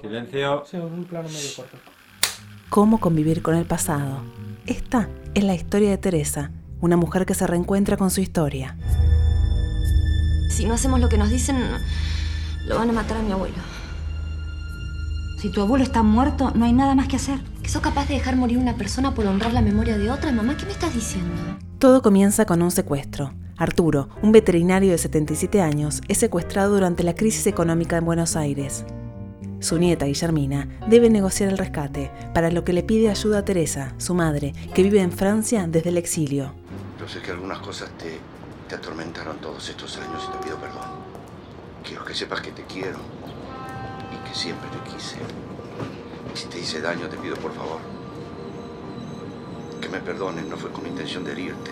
Silencio. Sí, un plano medio corto. Cómo convivir con el pasado. Esta es la historia de Teresa, una mujer que se reencuentra con su historia. Si no hacemos lo que nos dicen, lo van a matar a mi abuelo. Si tu abuelo está muerto, no hay nada más que hacer. ¿Que sos capaz de dejar morir una persona por honrar la memoria de otra? Mamá, ¿qué me estás diciendo? Todo comienza con un secuestro. Arturo, un veterinario de 77 años, es secuestrado durante la crisis económica en Buenos Aires. Su nieta, Guillermina, debe negociar el rescate, para lo que le pide ayuda a Teresa, su madre, que vive en Francia desde el exilio. Yo sé que algunas cosas te, te atormentaron todos estos años y te pido perdón. Quiero que sepas que te quiero y que siempre te quise. Si te hice daño, te pido por favor que me perdones. No fue con intención de herirte.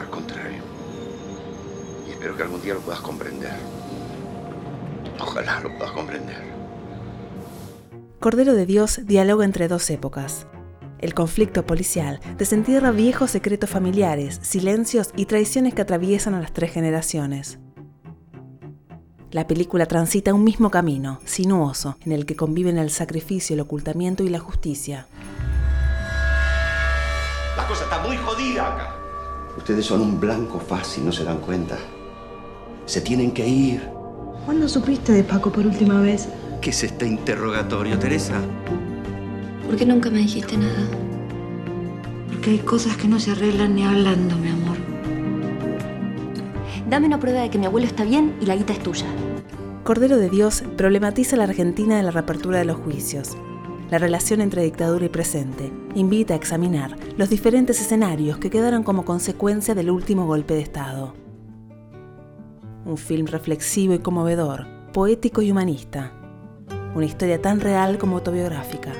Al contrario. Y espero que algún día lo puedas comprender. Ojalá lo puedas comprender. Cordero de Dios dialoga entre dos épocas. El conflicto policial desentierra viejos secretos familiares, silencios y traiciones que atraviesan a las tres generaciones. La película transita un mismo camino, sinuoso, en el que conviven el sacrificio, el ocultamiento y la justicia. La cosa está muy jodida acá. Ustedes son un blanco fácil, no se dan cuenta. Se tienen que ir. ¿Cuándo supiste de Paco por última vez? ¿Qué es este interrogatorio, Teresa? ¿Por qué nunca me dijiste nada? Porque hay cosas que no se arreglan ni hablando, mi amor. Dame una prueba de que mi abuelo está bien y la guita es tuya. Cordero de Dios problematiza la Argentina de la reapertura de los juicios, la relación entre dictadura y presente. Invita a examinar los diferentes escenarios que quedaron como consecuencia del último golpe de Estado. Un film reflexivo y conmovedor, poético y humanista. Una historia tan real como autobiográfica.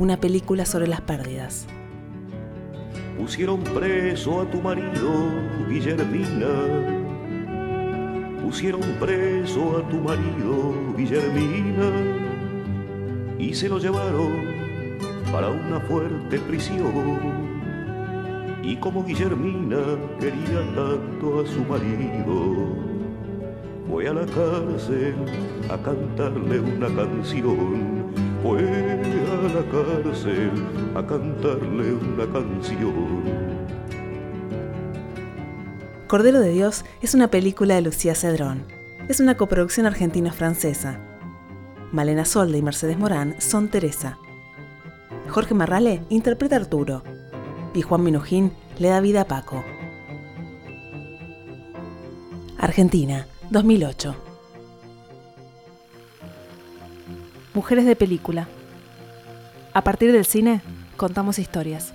Una película sobre las pérdidas. Pusieron preso a tu marido, Guillermina. Pusieron preso a tu marido, Guillermina. Y se lo llevaron para una fuerte prisión. Y como Guillermina quería tanto a su marido, fue a la cárcel a cantarle una canción fue a la cárcel a cantarle una canción. Cordero de Dios es una película de Lucía Cedrón. Es una coproducción argentino-francesa. Malena Solde y Mercedes Morán son Teresa. Jorge Marrale interpreta a Arturo. Y Juan Minujín le da vida a Paco. Argentina, 2008. Mujeres de película. A partir del cine, contamos historias.